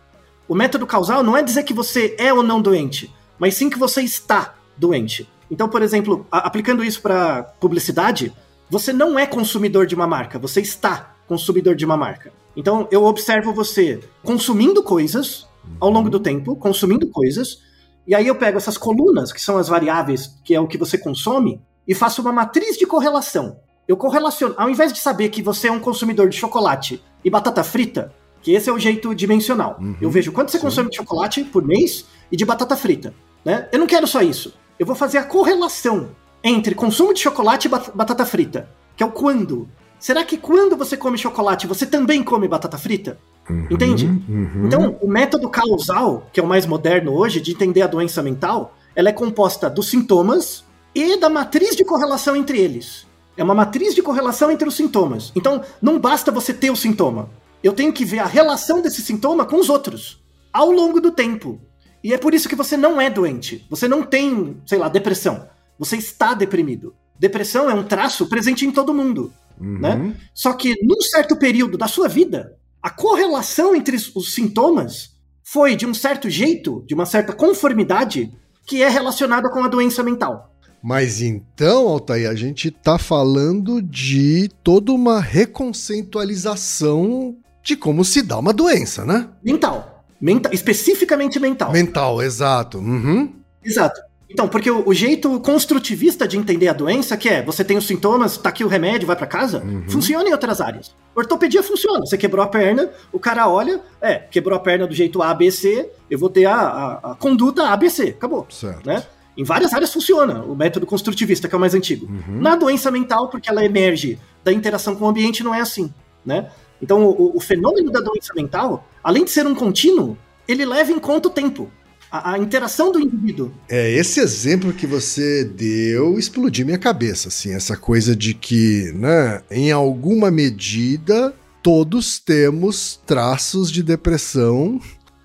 O método causal não é dizer que você é ou não doente, mas sim que você está doente. Então, por exemplo, aplicando isso para publicidade, você não é consumidor de uma marca, você está consumidor de uma marca. Então, eu observo você consumindo coisas ao longo do tempo, consumindo coisas, e aí eu pego essas colunas, que são as variáveis, que é o que você consome, e faço uma matriz de correlação. Eu correlaciono, ao invés de saber que você é um consumidor de chocolate e batata frita, que esse é o jeito dimensional. Uhum, Eu vejo quanto você sim. consome de chocolate por mês e de batata frita. Né? Eu não quero só isso. Eu vou fazer a correlação entre consumo de chocolate e batata frita, que é o quando. Será que quando você come chocolate, você também come batata frita? Uhum, Entende? Uhum. Então, o método causal, que é o mais moderno hoje, de entender a doença mental, ela é composta dos sintomas e da matriz de correlação entre eles. É uma matriz de correlação entre os sintomas. Então, não basta você ter o sintoma. Eu tenho que ver a relação desse sintoma com os outros, ao longo do tempo. E é por isso que você não é doente. Você não tem, sei lá, depressão. Você está deprimido. Depressão é um traço presente em todo mundo. Uhum. Né? Só que num certo período da sua vida, a correlação entre os sintomas foi de um certo jeito, de uma certa conformidade, que é relacionada com a doença mental. Mas então, Altair, a gente está falando de toda uma reconceitualização de como se dá uma doença, né? Mental. Mental especificamente mental. Mental, exato. Uhum. Exato. Então, porque o, o, jeito construtivista de entender a doença, que é você tem os sintomas, tá aqui o remédio, vai para casa, uhum. funciona em outras áreas. Ortopedia funciona. Você quebrou a perna, o cara olha, é, quebrou a perna do jeito A, B, C, eu vou ter a, a, a conduta A, B, C. Acabou. Certo. Né? Em várias áreas funciona o método construtivista, que é o mais antigo. Uhum. Na doença mental, porque ela emerge da interação com o ambiente, não é assim. Né? Então, o, o fenômeno da doença mental, além de ser um contínuo, ele leva em conta o tempo a, a, interação do indivíduo. É, esse exemplo que você deu explodiu minha cabeça, assim, essa coisa de que, né, em alguma medida, todos temos traços de depressão.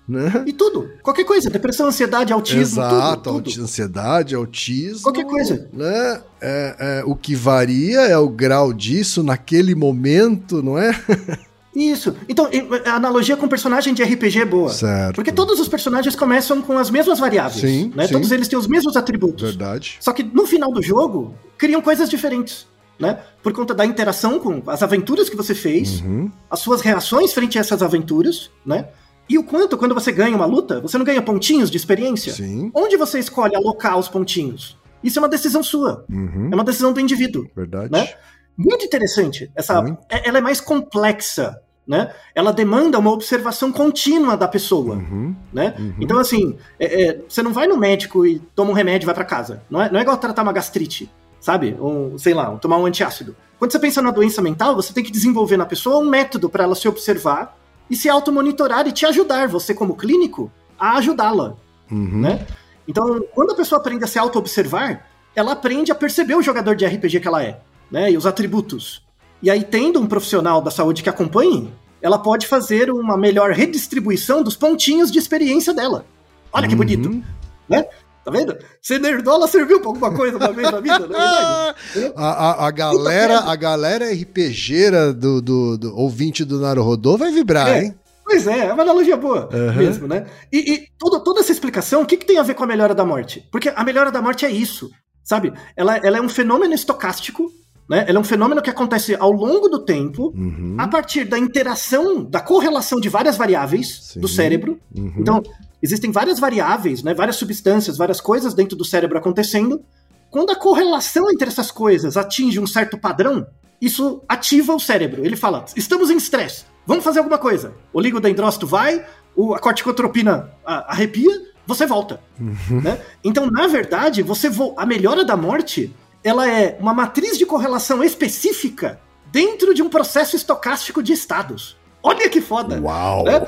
Né? E tudo, qualquer coisa, depressão, ansiedade, autismo, Exato, tudo, tudo. ansiedade, autismo. Qualquer coisa. Né? É, é, o que varia é o grau disso naquele momento, não é? (laughs) Isso. Então, a analogia com personagem de RPG é boa. Certo. Porque todos os personagens começam com as mesmas variáveis. Sim, né? sim. Todos eles têm os mesmos atributos. Verdade. Só que no final do jogo, criam coisas diferentes. Né? Por conta da interação com as aventuras que você fez, uhum. as suas reações frente a essas aventuras, né? E o quanto, quando você ganha uma luta, você não ganha pontinhos de experiência? Sim. Onde você escolhe alocar os pontinhos? Isso é uma decisão sua. Uhum. É uma decisão do indivíduo. Verdade. Né? Muito interessante. Essa. É, ela é mais complexa né? Ela demanda uma observação contínua da pessoa, uhum, né? Uhum. Então, assim, é, é, você não vai no médico e toma um remédio e vai para casa. Não é, não é igual tratar uma gastrite, sabe? Ou, sei lá, tomar um antiácido. Quando você pensa na doença mental, você tem que desenvolver na pessoa um método para ela se observar e se automonitorar e te ajudar, você como clínico, a ajudá-la, uhum. né? Então, quando a pessoa aprende a se auto-observar, ela aprende a perceber o jogador de RPG que ela é, né? E os atributos. E aí, tendo um profissional da saúde que acompanhe, ela pode fazer uma melhor redistribuição dos pontinhos de experiência dela. Olha que uhum. bonito, né? Tá vendo? Ser nerdola serviu pra alguma coisa uma vez na vida, não é verdade? (laughs) a, a, a, galera, a galera RPGera do, do, do ouvinte do Naruhodô vai vibrar, é. hein? Pois é, é uma analogia boa uhum. mesmo, né? E, e toda, toda essa explicação, o que, que tem a ver com a melhora da morte? Porque a melhora da morte é isso, sabe? Ela, ela é um fenômeno estocástico né? Ela é um fenômeno que acontece ao longo do tempo, uhum. a partir da interação, da correlação de várias variáveis Sim. do cérebro. Uhum. Então, existem várias variáveis, né? várias substâncias, várias coisas dentro do cérebro acontecendo. Quando a correlação entre essas coisas atinge um certo padrão, isso ativa o cérebro. Ele fala: estamos em estresse, vamos fazer alguma coisa. O ligodendrócito vai, a corticotropina arrepia, você volta. Uhum. Né? Então, na verdade, você a melhora da morte ela é uma matriz de correlação específica dentro de um processo estocástico de estados. Olha que foda! Uau! Né?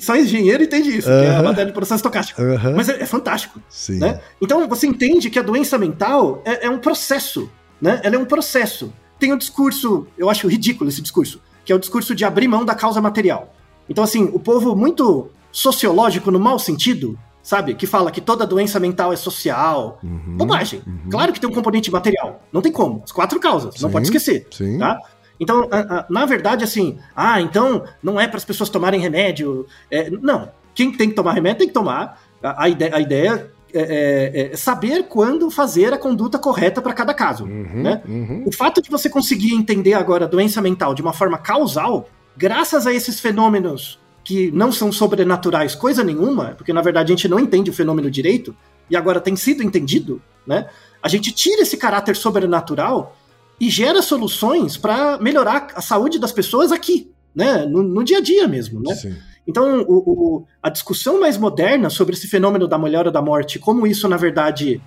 Só engenheiro entende isso, uh -huh. que é a matéria de processo estocástico. Uh -huh. Mas é, é, fantástico. Sim. Né? Então você entende que a doença mental é, é, um processo. Né? Ela é um processo. Tem um discurso, eu acho ridículo esse discurso, que é o discurso de abrir mão da causa material. Então, assim, o povo muito sociológico no mau sentido sabe? Que fala que toda doença mental é social. Uhum, Bobagem. Uhum. Claro que tem um componente material. Não tem como. As quatro causas. Sim, não pode esquecer. Sim. Tá? Então, na verdade, assim, ah, então não é para as pessoas tomarem remédio. É, não. Quem tem que tomar remédio tem que tomar. A, a ideia, a ideia é, é, é, saber quando fazer a conduta correta para cada caso. Uhum, né? Uhum. O fato de você conseguir entender agora a doença mental de uma forma causal, graças a esses fenômenos que não são sobrenaturais coisa nenhuma, porque na verdade a gente não entende o fenômeno direito, e agora tem sido entendido, né? A gente tira esse caráter sobrenatural e gera soluções para melhorar a saúde das pessoas aqui, né? No, no dia a dia mesmo, né? Sim. Então, o, o, a discussão mais moderna sobre esse fenômeno da melhora da morte, como isso, na verdade,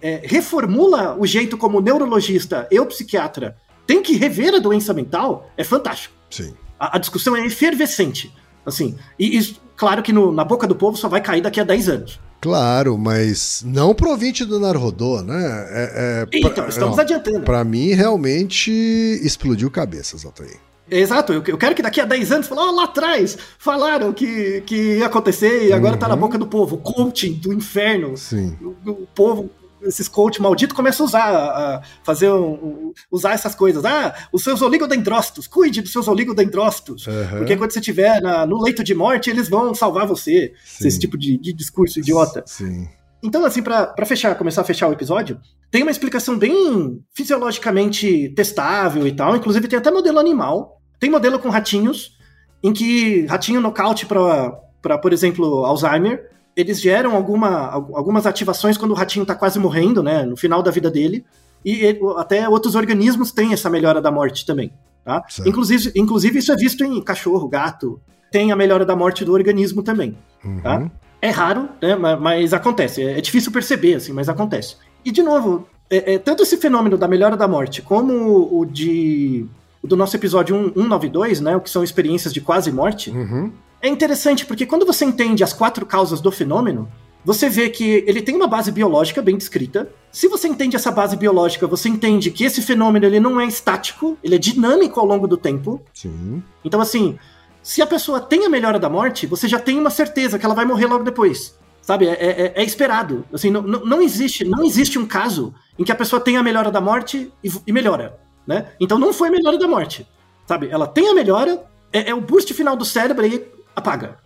é, reformula o jeito como neurologista e o psiquiatra tem que rever a doença mental, é fantástico. Sim. A, a discussão é efervescente. Assim, e isso, claro que no, na boca do povo só vai cair daqui a 10 anos. Claro, mas não pro ouvinte do Narodô, né? É, é, então, estamos não, adiantando. Pra mim, realmente explodiu cabeças, Altair. Exato, eu, eu quero que daqui a 10 anos oh, lá atrás falaram que, que ia acontecer e agora uhum. tá na uhum. boca do povo. Coaching do inferno. Sim. O, o povo esses coach malditos começam a usar, a fazer um, usar essas coisas. Ah, os seus oligodendrócitos, cuide dos seus oligodendrócitos. Uhum. Porque quando você estiver no leito de morte, eles vão salvar você. Esse tipo de, de discurso idiota. Sim. Então, assim, para fechar, começar a fechar o episódio, tem uma explicação bem fisiologicamente testável e tal. Inclusive, tem até modelo animal. Tem modelo com ratinhos, em que ratinho nocaute para, por exemplo, Alzheimer eles geram alguma, algumas ativações quando o ratinho está quase morrendo, né, no final da vida dele, e ele, até outros organismos têm essa melhora da morte também. Tá? Inclusive, inclusive, isso é visto em cachorro, gato, tem a melhora da morte do organismo também. Tá? Uhum. Tá? É raro, né, mas, mas acontece. É, é, difícil perceber, assim, mas acontece. E, de novo, é, é, tanto esse fenômeno da melhora da morte, como o de o do nosso episódio 192, né, o que são experiências de quase morte, uhum é interessante porque quando você entende as quatro causas do fenômeno, você vê que ele tem uma base biológica bem descrita. Se você entende essa base biológica, você entende que esse fenômeno ele não é estático, ele é dinâmico ao longo do tempo. Sim. Então, assim, se a pessoa tem a melhora da morte, você já tem uma certeza que ela vai morrer logo depois. Sabe? É, é, é esperado. Assim, não, não, existe, não existe um caso em que a pessoa tem a melhora da morte e, e melhora. Né? Então não foi a melhora da morte. Sabe? Ela tem a melhora, é, é o boost final do cérebro e apaga.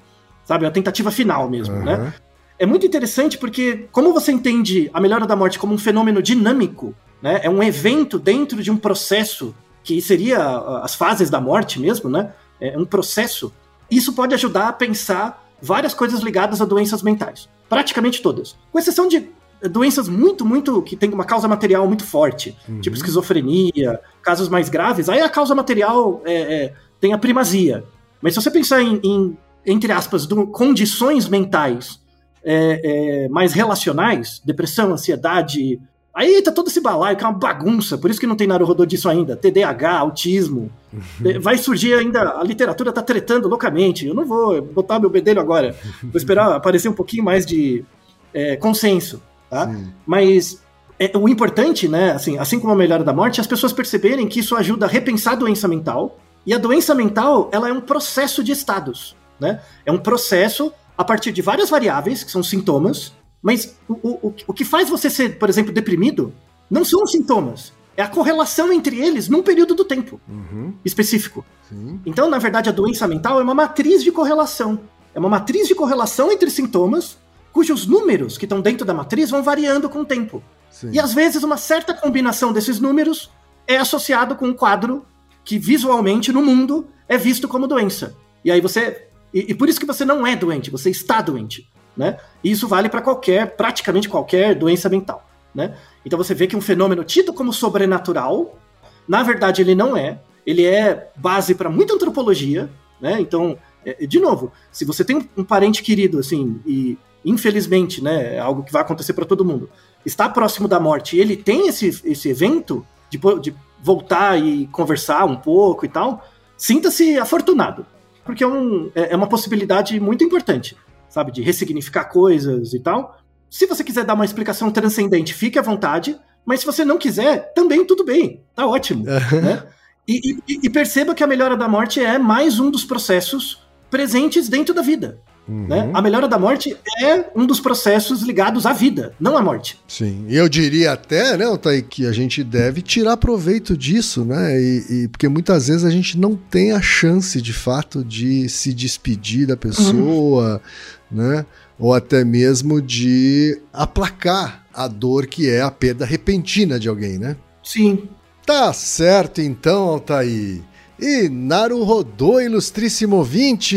Sabe? A tentativa final mesmo, uhum. né? É muito interessante porque, como você entende a melhora da morte como um fenômeno dinâmico, né? É um evento dentro de um processo que seria as fases da morte mesmo, né? É um processo. Isso pode ajudar a pensar várias coisas ligadas a doenças mentais. Praticamente todas. Com exceção de doenças muito, muito. que tem uma causa material muito forte, uhum. tipo esquizofrenia, casos mais graves, aí a causa material é, é, tem a primazia. Mas se você pensar em, em entre aspas, do, condições mentais é, é, mais relacionais, depressão, ansiedade, aí tá todo esse balaio, que é uma bagunça, por isso que não tem Naruhodô disso ainda, TDAH, autismo, uhum. (laughs) vai surgir ainda, a literatura tá tretando loucamente, eu não vou botar meu bedelho agora, vou esperar (laughs) aparecer um pouquinho mais de é, consenso, tá? Mas é, o importante, né, assim, assim como a melhora da morte, é as pessoas perceberem que isso ajuda a repensar a doença mental, e a doença mental, ela é um processo de estados, né? É um processo a partir de várias variáveis, que são sintomas, mas o, o, o que faz você ser, por exemplo, deprimido, não são os sintomas, é a correlação entre eles num período do tempo uhum. específico. Sim. Então, na verdade, a doença mental é uma matriz de correlação. É uma matriz de correlação entre sintomas, cujos números que estão dentro da matriz vão variando com o tempo. Sim. E às vezes uma certa combinação desses números é associado com um quadro que visualmente no mundo é visto como doença. E aí você. E, e por isso que você não é doente, você está doente. Né? E isso vale para qualquer, praticamente qualquer doença mental. Né? Então você vê que um fenômeno tido como sobrenatural, na verdade ele não é. Ele é base para muita antropologia. Né? Então, é, de novo, se você tem um parente querido, assim, e infelizmente, né, é algo que vai acontecer para todo mundo, está próximo da morte ele tem esse, esse evento de, de voltar e conversar um pouco e tal, sinta-se afortunado. Porque é, um, é, é uma possibilidade muito importante, sabe? De ressignificar coisas e tal. Se você quiser dar uma explicação transcendente, fique à vontade. Mas se você não quiser, também tudo bem. Tá ótimo. né? E, e, e, perceba que a melhora da morte é mais um dos processos presentes dentro da vida. Uhum. Né? A melhora da morte é um dos processos ligados à vida, não à morte. Sim, e eu diria até, né, Otay, que a gente deve tirar proveito disso, né? E, e, porque muitas vezes a gente não tem a chance, de fato, de se despedir da pessoa, uhum. né? Ou até mesmo de aplacar a dor que é a perda repentina de alguém, né? Sim. Tá certo então, Altair. E Naru rodou, ilustríssimo 20!